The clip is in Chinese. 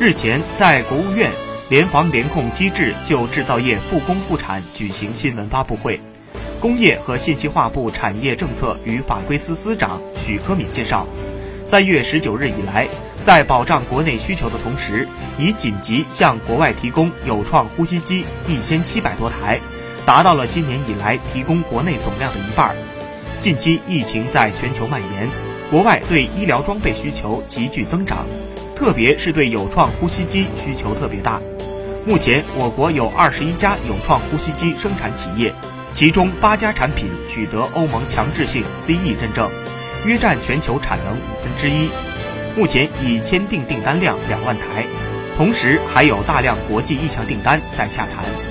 日前，在国务院联防联控机制就制造业复工复产举行新闻发布会，工业和信息化部产业政策与法规司司长许科敏介绍，三月十九日以来，在保障国内需求的同时，已紧急向国外提供有创呼吸机一千七百多台，达到了今年以来提供国内总量的一半。近期疫情在全球蔓延，国外对医疗装备需求急剧增长。特别是对有创呼吸机需求特别大。目前，我国有二十一家有创呼吸机生产企业，其中八家产品取得欧盟强制性 CE 认证，约占全球产能五分之一。目前已签订订单量两万台，同时还有大量国际意向订单在洽谈。